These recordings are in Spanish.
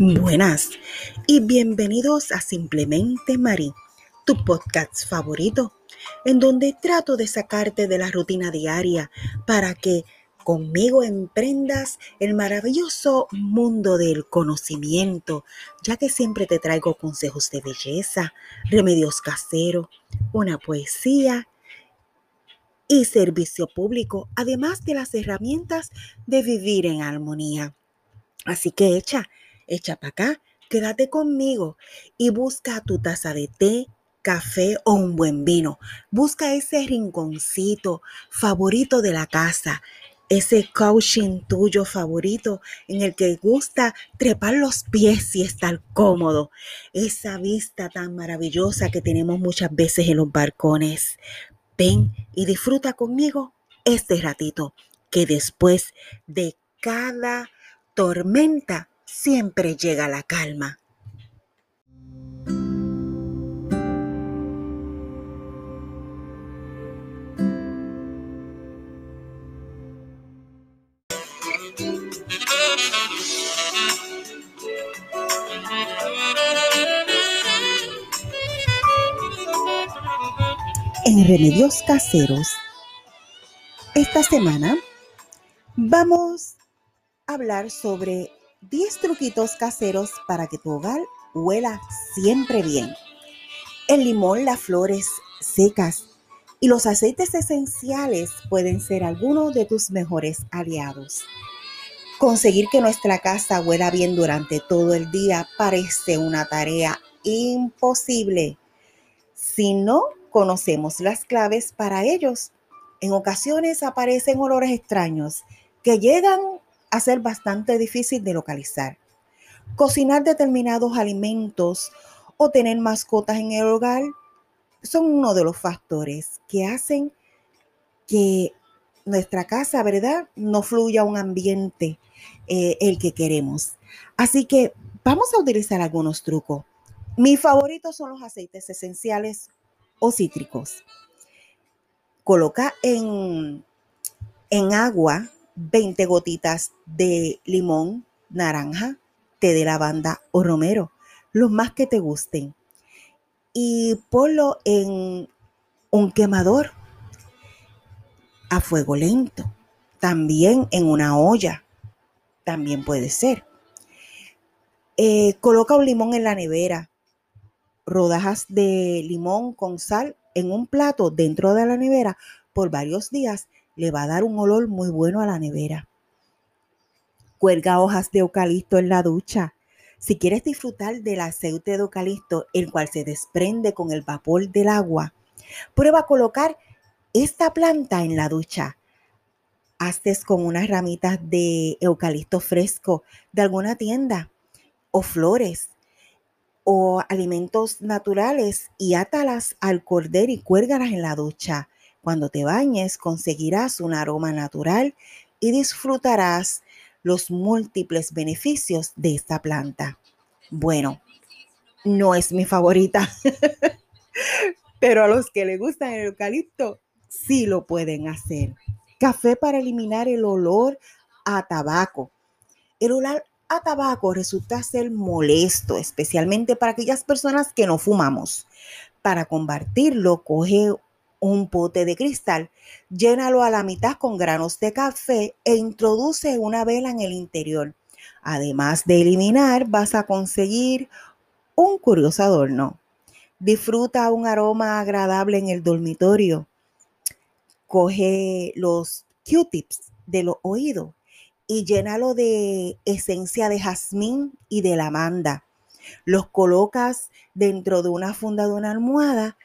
Buenas y bienvenidos a Simplemente Mari, tu podcast favorito, en donde trato de sacarte de la rutina diaria para que conmigo emprendas el maravilloso mundo del conocimiento, ya que siempre te traigo consejos de belleza, remedios caseros, una poesía y servicio público, además de las herramientas de vivir en armonía. Así que echa echa para acá, quédate conmigo y busca tu taza de té, café o un buen vino. Busca ese rinconcito favorito de la casa, ese coaching tuyo favorito en el que gusta trepar los pies y estar cómodo. Esa vista tan maravillosa que tenemos muchas veces en los balcones. Ven y disfruta conmigo este ratito que después de cada tormenta siempre llega la calma. En Remedios Caseros, esta semana vamos a hablar sobre 10 truquitos caseros para que tu hogar huela siempre bien. El limón, las flores secas y los aceites esenciales pueden ser algunos de tus mejores aliados. Conseguir que nuestra casa huela bien durante todo el día parece una tarea imposible si no conocemos las claves para ellos. En ocasiones aparecen olores extraños que llegan a ser bastante difícil de localizar. Cocinar determinados alimentos o tener mascotas en el hogar son uno de los factores que hacen que nuestra casa, ¿verdad? No fluya un ambiente eh, el que queremos. Así que vamos a utilizar algunos trucos. Mis favoritos son los aceites esenciales o cítricos. Coloca en, en agua 20 gotitas de limón, naranja, té de lavanda o romero, los más que te gusten. Y ponlo en un quemador a fuego lento, también en una olla, también puede ser. Eh, coloca un limón en la nevera, rodajas de limón con sal en un plato dentro de la nevera por varios días le va a dar un olor muy bueno a la nevera. Cuelga hojas de eucalipto en la ducha. Si quieres disfrutar del aceite de eucalipto, el cual se desprende con el vapor del agua, prueba a colocar esta planta en la ducha. Haces con unas ramitas de eucalipto fresco de alguna tienda o flores o alimentos naturales y átalas al cordero y cuérgalas en la ducha. Cuando te bañes conseguirás un aroma natural y disfrutarás los múltiples beneficios de esta planta. Bueno, no es mi favorita, pero a los que les gusta el eucalipto sí lo pueden hacer. Café para eliminar el olor a tabaco. El olor a tabaco resulta ser molesto, especialmente para aquellas personas que no fumamos. Para combatirlo, coge un pote de cristal, llénalo a la mitad con granos de café e introduce una vela en el interior. Además de eliminar, vas a conseguir un curioso adorno. Disfruta un aroma agradable en el dormitorio. Coge los Q-tips de los oídos y llénalo de esencia de jazmín y de lavanda. Los colocas dentro de una funda de una almohada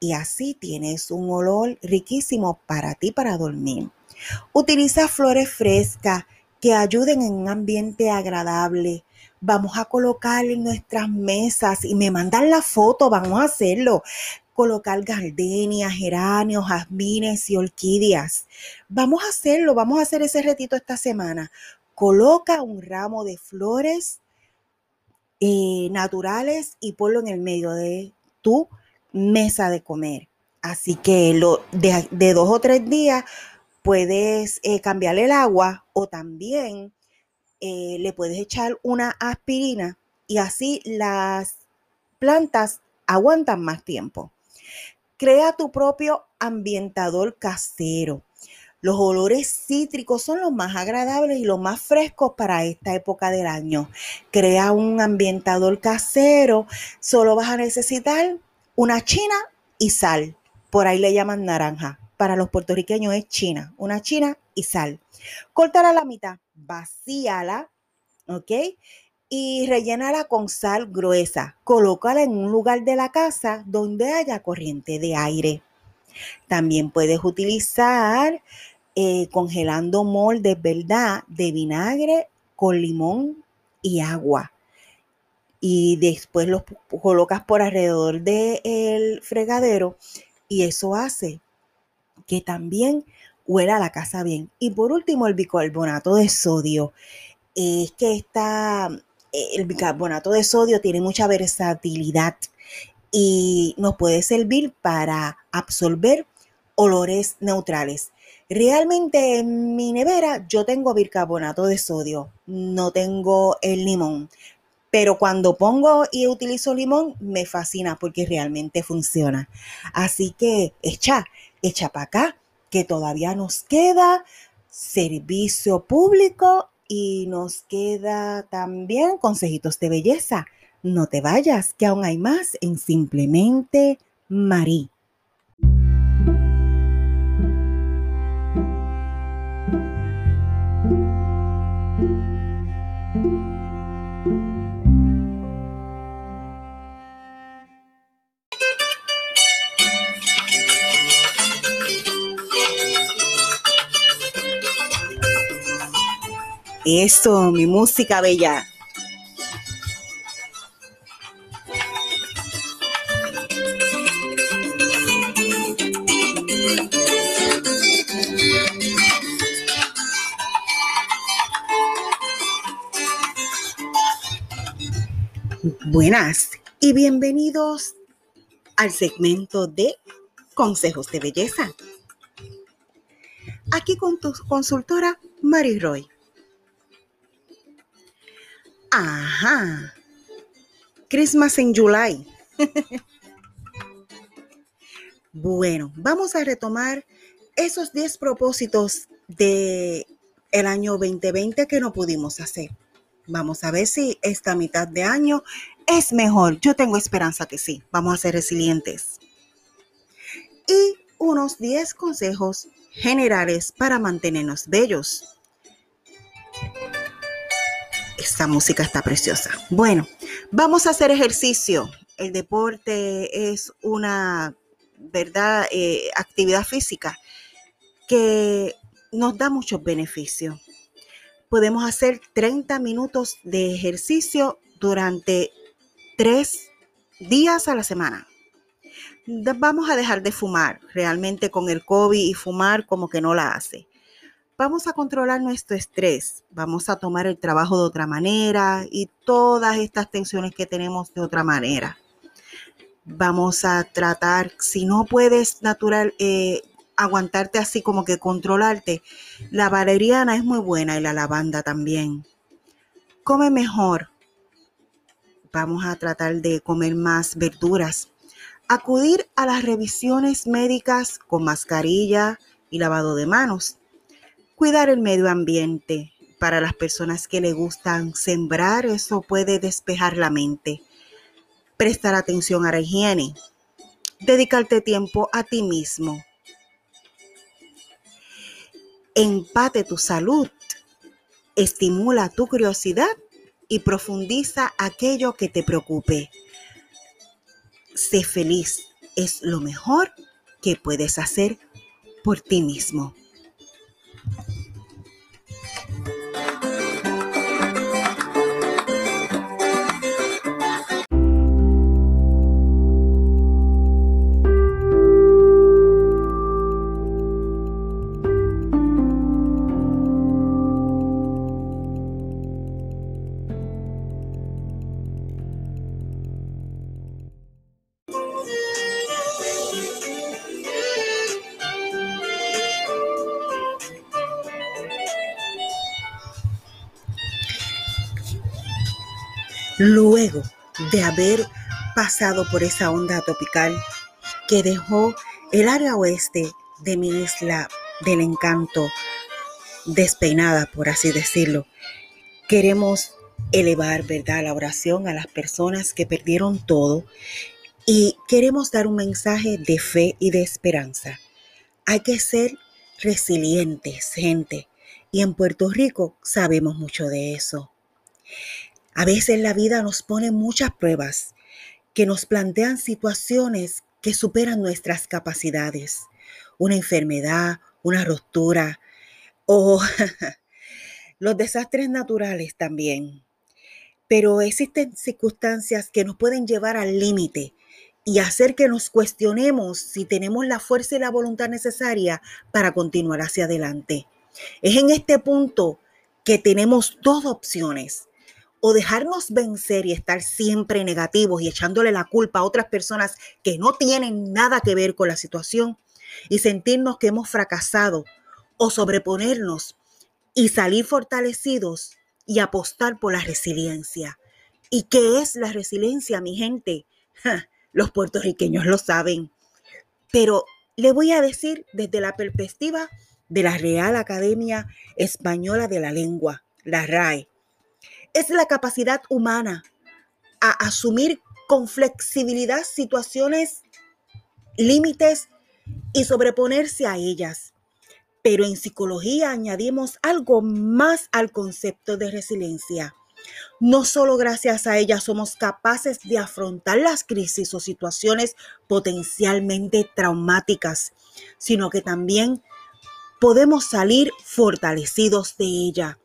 y así tienes un olor riquísimo para ti para dormir. Utiliza flores frescas que ayuden en un ambiente agradable. Vamos a colocar en nuestras mesas y me mandan la foto, vamos a hacerlo. Colocar gardenias, geranios, jazmines y orquídeas. Vamos a hacerlo, vamos a hacer ese retito esta semana. Coloca un ramo de flores eh, naturales y ponlo en el medio de tu mesa de comer. Así que lo, de, dos o tres días puedes eh, cambiar el agua o también eh, le puedes echar una aspirina y así las plantas aguantan más tiempo. Crea tu propio ambientador casero. Los olores cítricos son los más agradables y los más frescos para esta época del año. Crea un ambientador casero. Solo vas a necesitar una china y sal. Por ahí le llaman naranja. Para los puertorriqueños es china. Una china y sal. Córtala a la mitad. Vacíala. ¿Ok? y rellénala con sal gruesa. Colócala en un lugar de la casa donde haya corriente de aire. También puedes utilizar eh, congelando moldes, ¿verdad? De vinagre con limón y agua. Y después los colocas por alrededor del fregadero y eso hace que también huela la casa bien. Y por último, el bicarbonato de sodio. Es que está el bicarbonato de sodio tiene mucha versatilidad y nos puede servir para absorber olores neutrales. Realmente en mi nevera yo tengo bicarbonato de sodio, no tengo el limón. Pero cuando pongo y utilizo limón, me fascina porque realmente funciona. Así que echa, echa para acá, que todavía nos queda servicio público y nos queda también consejitos de belleza. No te vayas, que aún hay más en Simplemente Marí. Eso, mi música bella. Buenas y bienvenidos al segmento de Consejos de Belleza. Aquí con tu consultora Mary Roy. Ajá. Christmas en July. bueno, vamos a retomar esos 10 propósitos de el año 2020 que no pudimos hacer. Vamos a ver si esta mitad de año es mejor. Yo tengo esperanza que sí. Vamos a ser resilientes. Y unos 10 consejos generales para mantenernos bellos. Esta música está preciosa. Bueno, vamos a hacer ejercicio. El deporte es una, ¿verdad?, eh, actividad física que nos da muchos beneficios. Podemos hacer 30 minutos de ejercicio durante tres días a la semana. Vamos a dejar de fumar. Realmente con el COVID y fumar como que no la hace. Vamos a controlar nuestro estrés, vamos a tomar el trabajo de otra manera y todas estas tensiones que tenemos de otra manera. Vamos a tratar, si no puedes natural, eh, aguantarte así como que controlarte, la valeriana es muy buena y la lavanda también. Come mejor. Vamos a tratar de comer más verduras. Acudir a las revisiones médicas con mascarilla y lavado de manos Cuidar el medio ambiente. Para las personas que le gustan sembrar, eso puede despejar la mente. Prestar atención a la higiene. Dedicarte tiempo a ti mismo. Empate tu salud. Estimula tu curiosidad y profundiza aquello que te preocupe. Sé feliz. Es lo mejor que puedes hacer por ti mismo. De haber pasado por esa onda tropical que dejó el área oeste de mi isla del encanto despeinada, por así decirlo. Queremos elevar, ¿verdad?, la oración a las personas que perdieron todo y queremos dar un mensaje de fe y de esperanza. Hay que ser resilientes, gente. Y en Puerto Rico sabemos mucho de eso. A veces la vida nos pone muchas pruebas que nos plantean situaciones que superan nuestras capacidades. Una enfermedad, una ruptura o los desastres naturales también. Pero existen circunstancias que nos pueden llevar al límite y hacer que nos cuestionemos si tenemos la fuerza y la voluntad necesaria para continuar hacia adelante. Es en este punto que tenemos dos opciones. O dejarnos vencer y estar siempre negativos y echándole la culpa a otras personas que no tienen nada que ver con la situación y sentirnos que hemos fracasado. O sobreponernos y salir fortalecidos y apostar por la resiliencia. ¿Y qué es la resiliencia, mi gente? Los puertorriqueños lo saben. Pero le voy a decir desde la perspectiva de la Real Academia Española de la Lengua, la RAE. Es la capacidad humana a asumir con flexibilidad situaciones, límites y sobreponerse a ellas. Pero en psicología añadimos algo más al concepto de resiliencia no solo gracias a ella somos capaces de afrontar las crisis o situaciones potencialmente traumáticas, sino que también podemos salir fortalecidos de ella.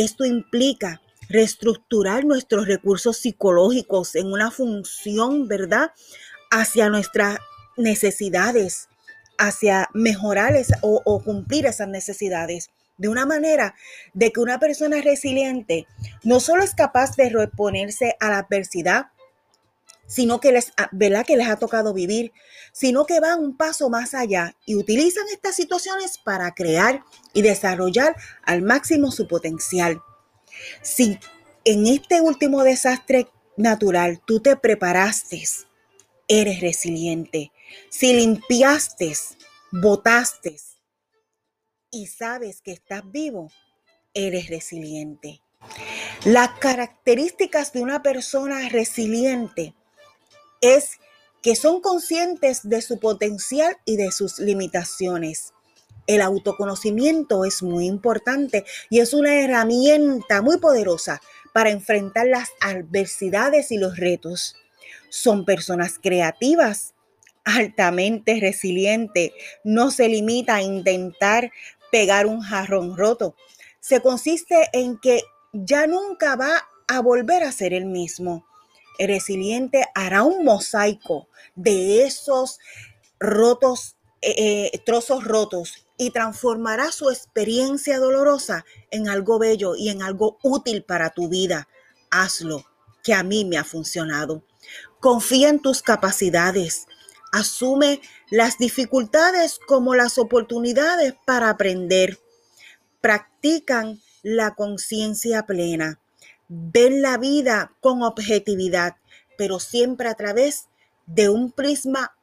Esto implica reestructurar nuestros recursos psicológicos en una función, ¿verdad?, hacia nuestras necesidades, hacia mejorar o, o cumplir esas necesidades de una manera de que una persona resiliente no solo es capaz de reponerse a la adversidad, sino que les, ah, que les ha tocado vivir, sino que van un paso más allá y utilizan estas situaciones para crear y desarrollar al máximo su potencial. Si en este último desastre natural tú te preparaste, eres resiliente. Si limpiaste, botaste, y sabes que estás vivo, eres resiliente. Las características de una persona resiliente es que son conscientes de su potencial y de sus limitaciones. El autoconocimiento es muy importante y es una herramienta muy poderosa para enfrentar las adversidades y los retos. Son personas creativas, altamente resilientes, no se limita a intentar pegar un jarrón roto. Se consiste en que ya nunca va a volver a ser el mismo. Resiliente hará un mosaico de esos rotos, eh, eh, trozos rotos y transformará su experiencia dolorosa en algo bello y en algo útil para tu vida. Hazlo, que a mí me ha funcionado. Confía en tus capacidades. Asume las dificultades como las oportunidades para aprender. Practican la conciencia plena. Ven la vida con objetividad, pero siempre a través de un prisma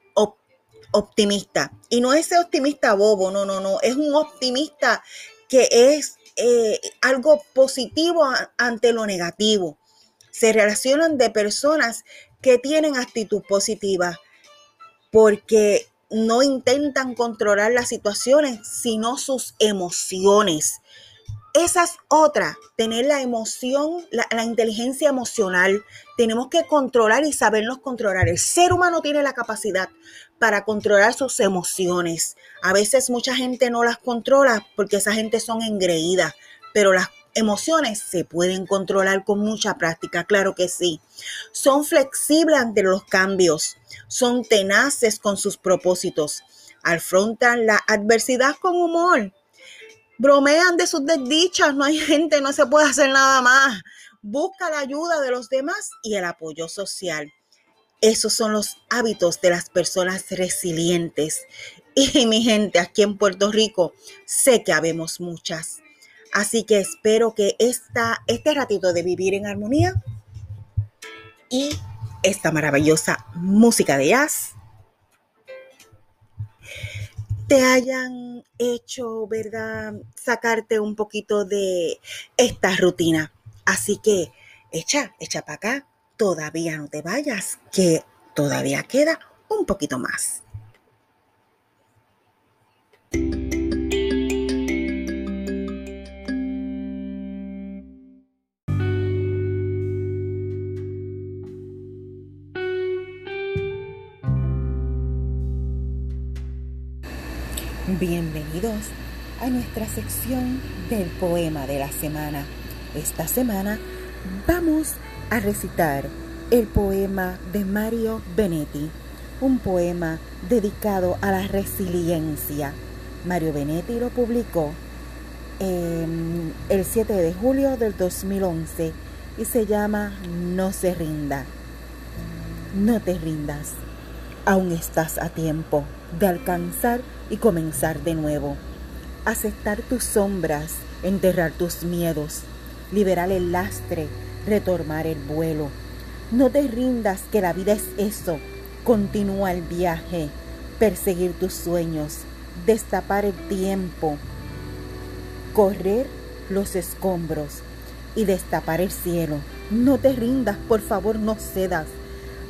optimista. Y no ese optimista bobo, no, no, no. Es un optimista que es eh, algo positivo ante lo negativo. Se relacionan de personas que tienen actitud positiva, porque no intentan controlar las situaciones, sino sus emociones. Esa es otra, tener la emoción, la, inteligencia emocional. Tenemos que controlar y sabernos controlar. El ser humano tiene la capacidad para controlar sus emociones. A veces mucha gente no las controla porque esa gente son engreídas, pero las emociones se pueden controlar con mucha práctica, claro que sí. Son flexibles ante los cambios, son tenaces con sus propósitos, afrontan la adversidad con humor, bromean de sus desdichas, no hay gente, no se puede hacer nada más. Busca la ayuda de los demás y el apoyo social. Esos son los hábitos de las personas resilientes. Y mi gente, aquí en Puerto Rico, sé que habemos muchas. Así que espero que esta, este ratito de vivir en armonía y esta maravillosa música de jazz te hayan hecho, ¿verdad? Sacarte un poquito de esta rutina. Así que echa, echa para acá. Todavía no te vayas, que todavía queda un poquito más. Bienvenidos a nuestra sección del poema de la semana. Esta semana vamos a recitar el poema de Mario Benetti, un poema dedicado a la resiliencia. Mario Benetti lo publicó el 7 de julio del 2011 y se llama No se rinda. No te rindas. Aún estás a tiempo de alcanzar y comenzar de nuevo. Aceptar tus sombras, enterrar tus miedos, liberar el lastre, retomar el vuelo. No te rindas que la vida es eso. Continúa el viaje, perseguir tus sueños, destapar el tiempo, correr los escombros y destapar el cielo. No te rindas, por favor, no cedas,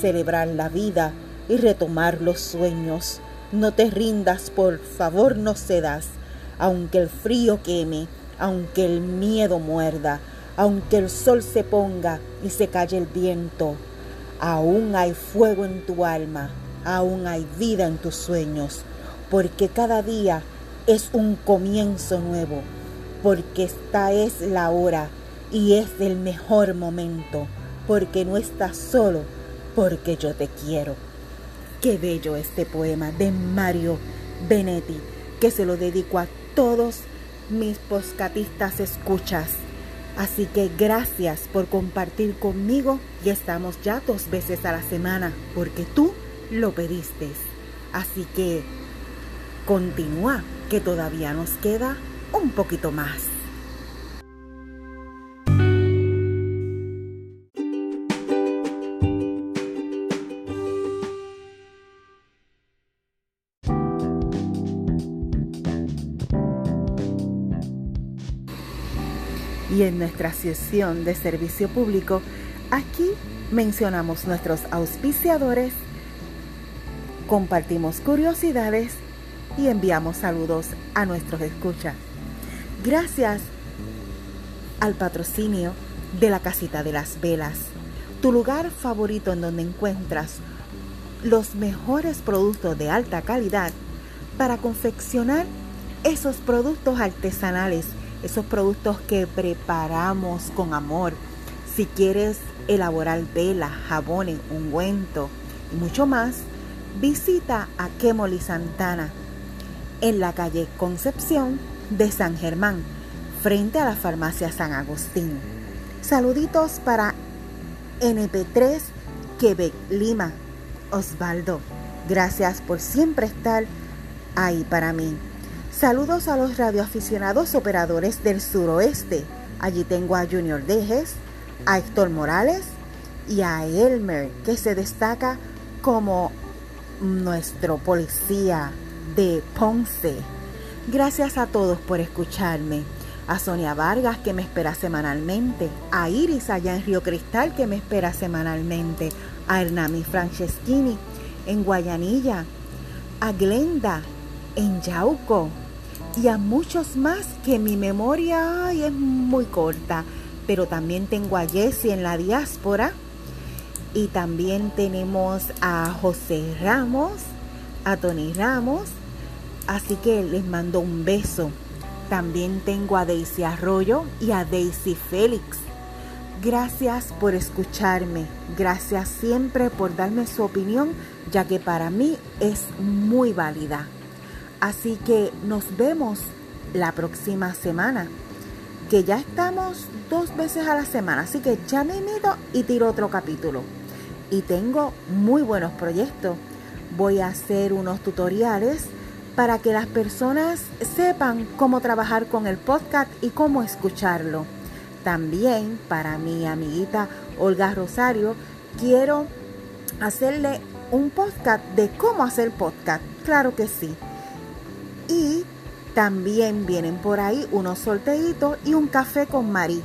celebrar la vida y retomar los sueños no te rindas, por favor no cedas, aunque el frío queme, aunque el miedo muerda, aunque el sol se ponga y se calle el viento. Aún hay fuego en tu alma, aún hay vida en tus sueños, porque cada día es un comienzo nuevo, porque esta es la hora y es el mejor momento, porque no estás solo, porque yo te quiero. Qué bello este poema de Mario Benetti, que se lo dedico a todos mis poscatistas escuchas. Así que gracias por compartir conmigo y estamos ya dos veces a la semana porque tú lo pediste. Así que continúa, que todavía nos queda un poquito más. En nuestra sesión de servicio público, aquí mencionamos nuestros auspiciadores, compartimos curiosidades y enviamos saludos a nuestros escuchas. Gracias al patrocinio de la Casita de las Velas, tu lugar favorito en donde encuentras los mejores productos de alta calidad para confeccionar esos productos artesanales esos productos que preparamos con amor. Si quieres elaborar velas, jabones, ungüento y mucho más, visita a Kemoli Santana en la calle Concepción de San Germán, frente a la farmacia San Agustín. Saluditos para NP3 Quebec Lima. Osvaldo, gracias por siempre estar ahí para mí. Saludos a los radioaficionados operadores del suroeste. Allí tengo a Junior Dejes, a Héctor Morales y a Elmer, que se destaca como nuestro policía de Ponce. Gracias a todos por escucharme. A Sonia Vargas, que me espera semanalmente. A Iris allá en Río Cristal, que me espera semanalmente. a Hernani Franceschini en Guayanilla, a Glenda en Yauco y a muchos más que mi memoria es muy corta. Pero también tengo a Jessie en la diáspora y también tenemos a José Ramos, a Tony Ramos. Así que les mando un beso. También tengo a Daisy Arroyo y a Daisy Félix. Gracias por escucharme. Gracias siempre por darme su opinión, ya que para mí es muy válida. Así que nos vemos la próxima semana, que ya estamos dos veces a la semana, así que ya me meto y tiro otro capítulo. Y tengo muy buenos proyectos. Voy a hacer unos tutoriales para que las personas sepan cómo trabajar con el podcast y cómo escucharlo. También para mi amiguita Olga Rosario, quiero hacerle un podcast de cómo hacer podcast. Claro que sí. Y también vienen por ahí unos sorteitos y un café con Mari.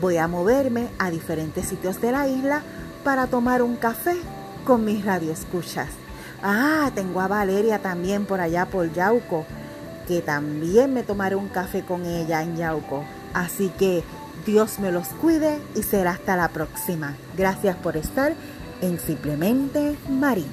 Voy a moverme a diferentes sitios de la isla para tomar un café con mis radioescuchas. Ah, tengo a Valeria también por allá por Yauco, que también me tomaré un café con ella en Yauco. Así que Dios me los cuide y será hasta la próxima. Gracias por estar en Simplemente Mari.